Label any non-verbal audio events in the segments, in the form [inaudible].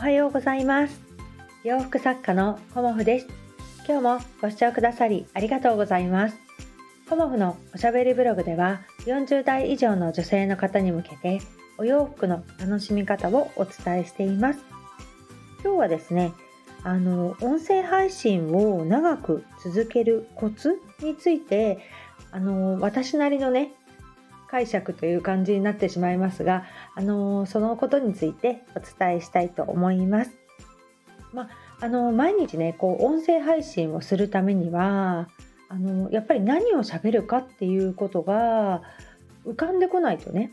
はようございます。洋服作家のコモフです。今日もご視聴くださりありがとうございます。コモフのおしゃべりブログでは40代以上の女性の方に向けてお洋服の楽しみ方をお伝えしています。今日はですねあの音声配信を長く続けるコツについてあの私なりのね解釈という感じになってしまいますが、あのそのことについてお伝えしたいと思います。まあの毎日ねこう音声配信をするためにはあのやっぱり何を喋るかっていうことが浮かんでこないとね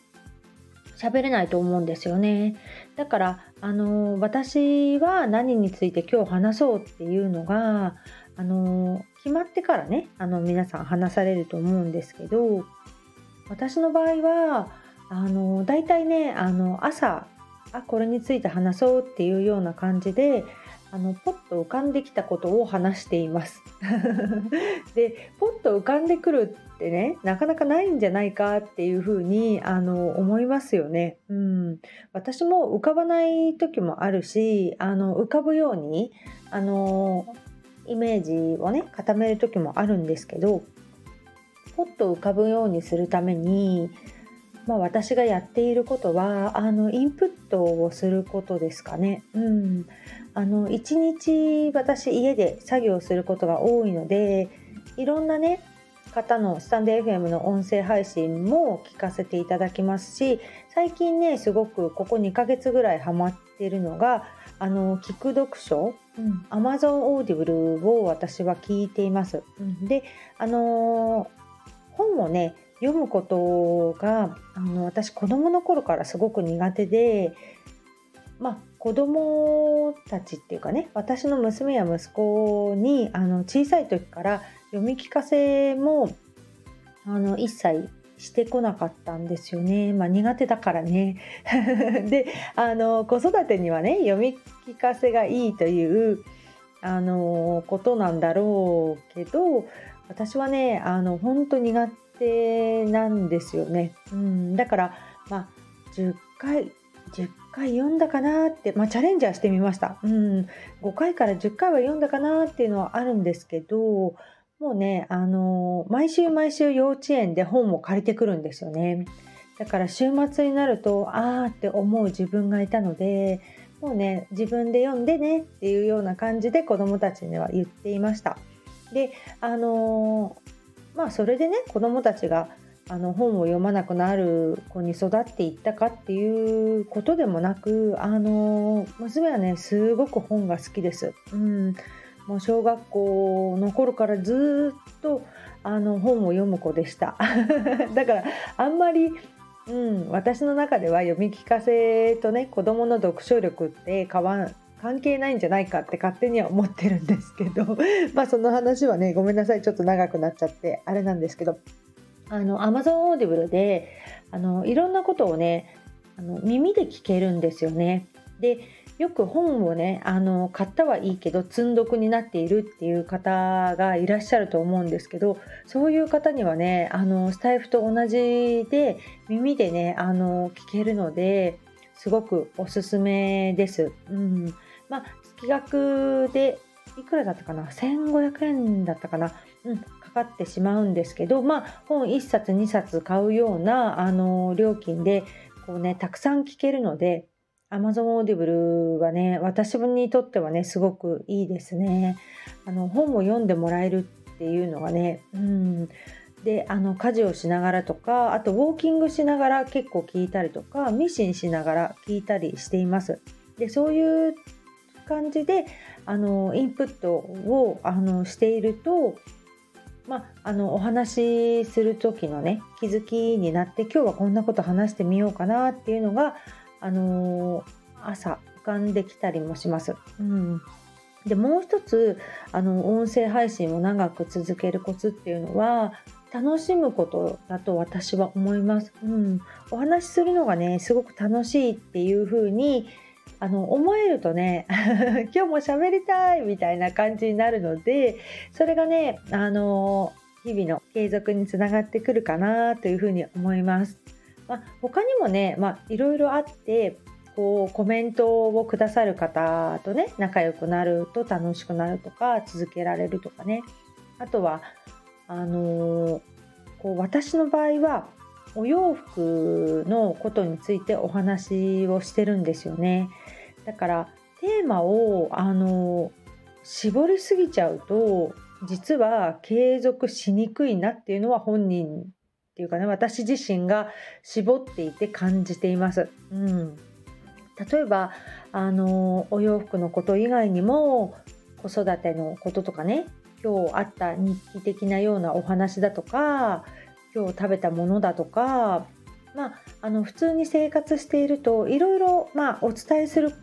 喋れないと思うんですよね。だからあの私は何について今日話そうっていうのがあの決まってからねあの皆さん話されると思うんですけど私の場合はあの大体ねあの朝あこれについて話そうっていうような感じであのポッと浮かんできたことを話しています。[laughs] でポッと浮かんでくるってねなかなかないんじゃないかっていうふうにあの思いますよね。うん、私も浮かばない時もあるしあの浮かぶようにあのイメージをね固める時もあるんですけどポッと浮かぶようにするために、まあ、私がやっていることはあのインプットをすることですかね。うん、あの1日私家で作業することが多いのでいろんなね方のスタンド FM の音声配信も聞かせていただきますし最近ねすごくここ2ヶ月ぐらいハマってるのがあの聞く読書、うん、Amazon Audible を私は聞いています。うん、であの本をね読むことがあの私子供の頃からすごく苦手でまあ子供たちっていうかね私の娘や息子にあの小さい時から読み聞かせもあの一切してこなかったんですよね。まあ、苦手だからね。[laughs] であの子育てにはね読み聞かせがいいというあのことなんだろうけど私はねあの本当苦手なんですよね、うん、だからまあ10回10回読んだかなって、まあ、チャレンジャーしてみました、うん、5回から10回は読んだかなっていうのはあるんですけどもうねあの毎週毎週幼稚園で本を借りてくるんですよね。だから週末になるとあーって思う自分がいたのでもうね自分で読んでねっていうような感じで子どもたちには言っていました。であのまあそれでね子どもたちがあの本を読まなくなる子に育っていったかっていうことでもなくあの娘はねすごく本が好きです。うんもう小学校の頃からずっとあの本を読む子でした [laughs] だからあんまり、うん、私の中では読み聞かせとね子どもの読書力って変わ関係ないんじゃないかって勝手には思ってるんですけど [laughs] まあその話はねごめんなさいちょっと長くなっちゃってあれなんですけどあの Amazon Audible であのいろんなことをねあの耳で聞けるんですよね。でよく本をねあの買ったはいいけど積んどくになっているっていう方がいらっしゃると思うんですけどそういう方にはねあのスタイフと同じで耳でねあの聞けるのですごくおすすめです。うんまあ、月額でいくらだったかな？1500円だったかな、うん、かかってしまうんですけど、まあ、本1冊2冊買うようなあの料金でこう、ね、たくさん聞けるので Amazon Audible はね私にとってはねすごくいいですね。あの本を読んでもらえるっていうのがね、うん、であの家事をしながらとかあとウォーキングしながら結構聞いたりとかミシンしながら聞いたりしています。でそういう感じであのインプットをあのしていると、まあ、あのお話しする時のね気づきになって今日はこんなこと話してみようかなっていうのが、あの朝浮かんできたりもします。うんでもう一つあの音声配信を長く続けるコツっていうのは楽しむことだと私は思います。うん、お話しするのがねすごく楽しいっていう風にあの思えるとね [laughs] 今日も喋りたいみたいな感じになるのでそれがねあの日々の継続につながってくるかなというふうに思います。まあ、他にもね、まあ、いろいろあってこうコメントをくださる方とね仲良くなると楽しくなるとか続けられるとかねあとはあのー、こう私の場合はお洋服のことについてお話をしてるんですよねだからテーマをあの絞りすぎちゃうと実は継続しにくいなっていうのは本人っていうかね私自身が絞っていて感じています。うん、例えばあのお洋服のこと以外にも子育てのこととかね今日あった日記的なようなお話だとか今日食べたものだとかまあ、あの普通に生活しているといろいろ、まあ、お伝えする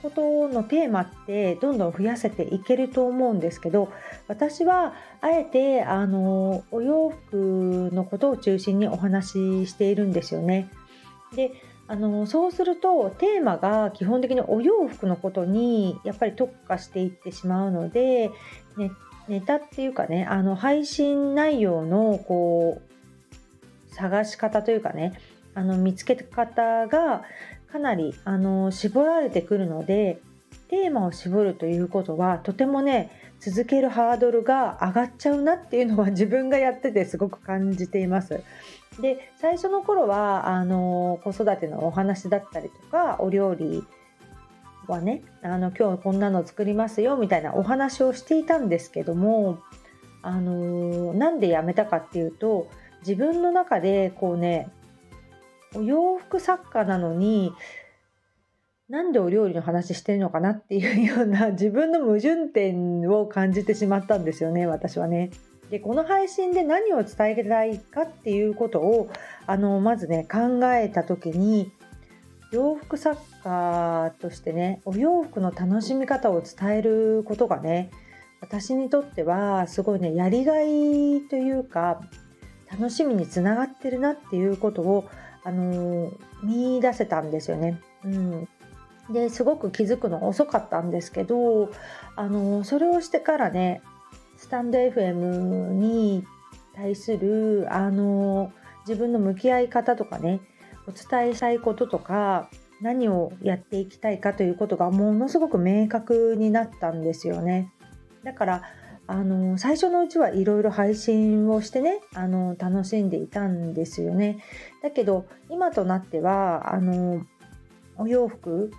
ことのテーマってどんどん増やせていけると思うんですけど私はあえてあのお洋服のことを中心にお話ししているんですよね。であのそうするとテーマが基本的にお洋服のことにやっぱり特化していってしまうので、ね、ネタっていうかねあの配信内容のこう探し方というかねあの見つけ方がかなりあの絞られてくるのでテーマを絞るということはとてもね続けるハードルが上がっちゃうなっていうのは [laughs] 自分がやっててすごく感じています。で最初の頃はあの子育てのお話だったりとかお料理はねあの今日こんなの作りますよみたいなお話をしていたんですけどもあのなんでやめたかっていうと自分の中でこうねお洋服作家なのになんでお料理の話してるのかなっていうような [laughs] 自分の矛盾点を感じてしまったんですよね私はね。でこの配信で何を伝えたいかっていうことをあのまずね考えた時に洋服作家としてねお洋服の楽しみ方を伝えることがね私にとってはすごいねやりがいというか楽しみにつながってるなっていうことをあの見出せたんですよね。うん、ですごく気づくの遅かったんですけどあのそれをしてからねスタンド FM に対するあの自分の向き合い方とかねお伝えしたいこととか何をやっていきたいかということがものすごく明確になったんですよね。だからあの最初のうちはいろいろ配信をしてねあの楽しんでいたんですよね。だけど今となってはあのお洋服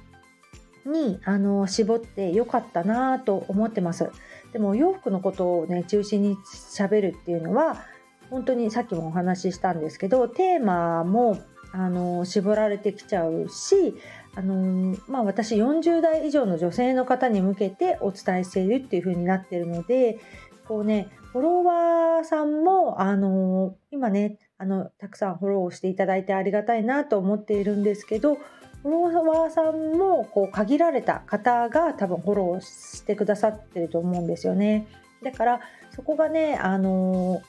にあの絞ってよかったなと思ってます。でもお洋服のことをね中心にしゃべるっていうのは本当にさっきもお話ししたんですけどテーマもあの絞られてきちゃうしあのまあ、私40代以上の女性の方に向けてお伝えしているっていう風になってるのでこうねフォロワーさんもあの今ねあのたくさんフォローしていただいてありがたいなと思っているんですけどフォロワーさんもこう限られた方が多分フォローしてくださってると思うんですよね。だからそこがねあの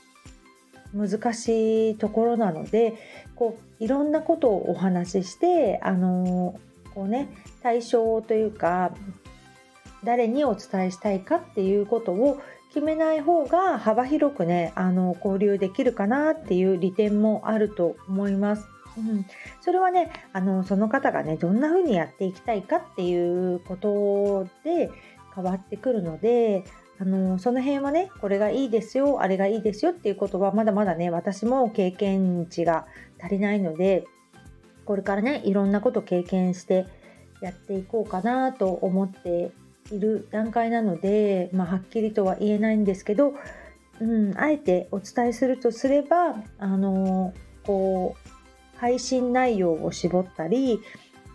難しいところなのでこういろんなことをお話ししてあのこうね対象というか誰にお伝えしたいかっていうことを決めない方が幅広くねあの交流できるかなっていう利点もあると思います。うん、それはねあのその方がねどんな風にやっていきたいかっていうことで変わってくるのであのその辺はねこれがいいですよあれがいいですよっていうことはまだまだね私も経験値が足りないのでこれからねいろんなこと経験してやっていこうかなと思っている段階なので、まあ、はっきりとは言えないんですけど、うん、あえてお伝えするとすればあのこう配信内容を絞ったり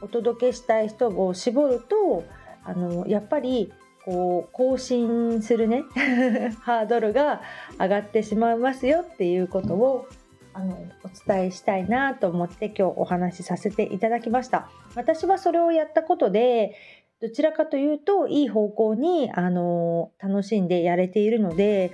お届けしたい人を絞るとあのやっぱりこう更新するね [laughs] ハードルが上がってしまいますよっていうことをあのお伝えしたいなと思って今日お話しさせていただきました。私はそれをやったことでどちらかというといい方向にあの楽しんでやれているので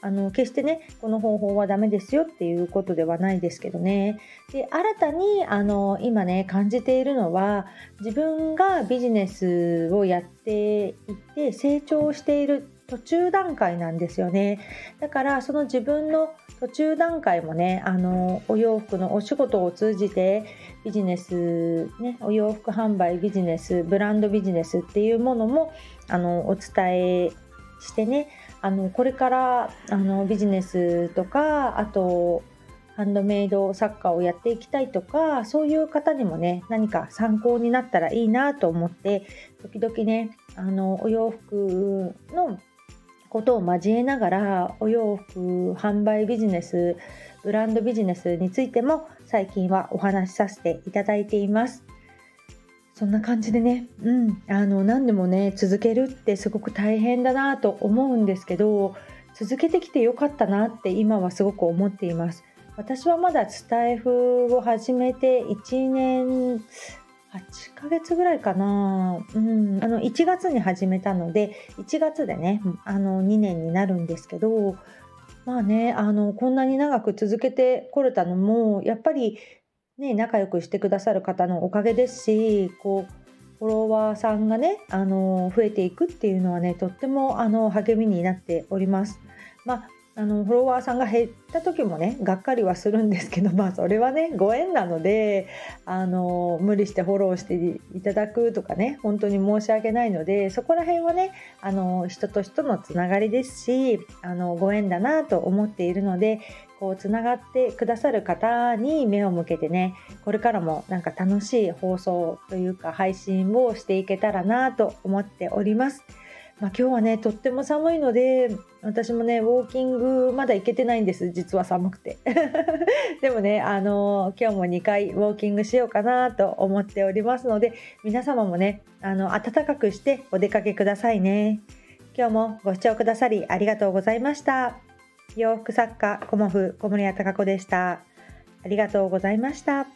あの決してねこの方法はダメですよっていうことではないですけどね。で新たにあの今ね感じているのは自分がビジネスをやっていって成長している途中段階なんですよね。だからその自分の途中段階もねあのお洋服のお仕事を通じてビジネス、ね、お洋服販売ビジネスブランドビジネスっていうものもあのお伝えしてねあのこれからあのビジネスとかあとハンドメイド作家をやっていきたいとかそういう方にもね何か参考になったらいいなと思って時々ねあのお洋服のことを交えながらお洋服販売ビジネスブランドビジネスについても最近はお話しさせていただいています。そんな感じでね、うん、あの何でもね続けるってすごく大変だなと思うんですけど続けてきてよかったなって今はすごく思っています。私はまだスタイフを始めて1年8ヶ月ぐらいかな、うん、あの1月に始めたので1月でねあの2年になるんですけどまあねあのこんなに長く続けてこれたのもやっぱりね仲良くしてくださる方のおかげですしこうフォロワーさんがねあの増えていくっていうのはねとってもあの励みになっております。まああのフォロワーさんが減った時もねがっかりはするんですけど [laughs] まあそれはねご縁なのであの無理してフォローしていただくとかね本当に申し訳ないのでそこら辺はねあの人と人のつながりですしあのご縁だなと思っているのでこうつながってくださる方に目を向けてねこれからもなんか楽しい放送というか配信をしていけたらなと思っております。まあ、今日はねとっても寒いので私もねウォーキングまだ行けてないんです。実は寒くて。[laughs] でもねあの今日も2回ウォーキングしようかなと思っておりますので皆様もねあの暖かくしてお出かけくださいね。今日もご視聴くださりありがとうございました。洋服作家コモフ小森屋隆子でしたありがとうございました。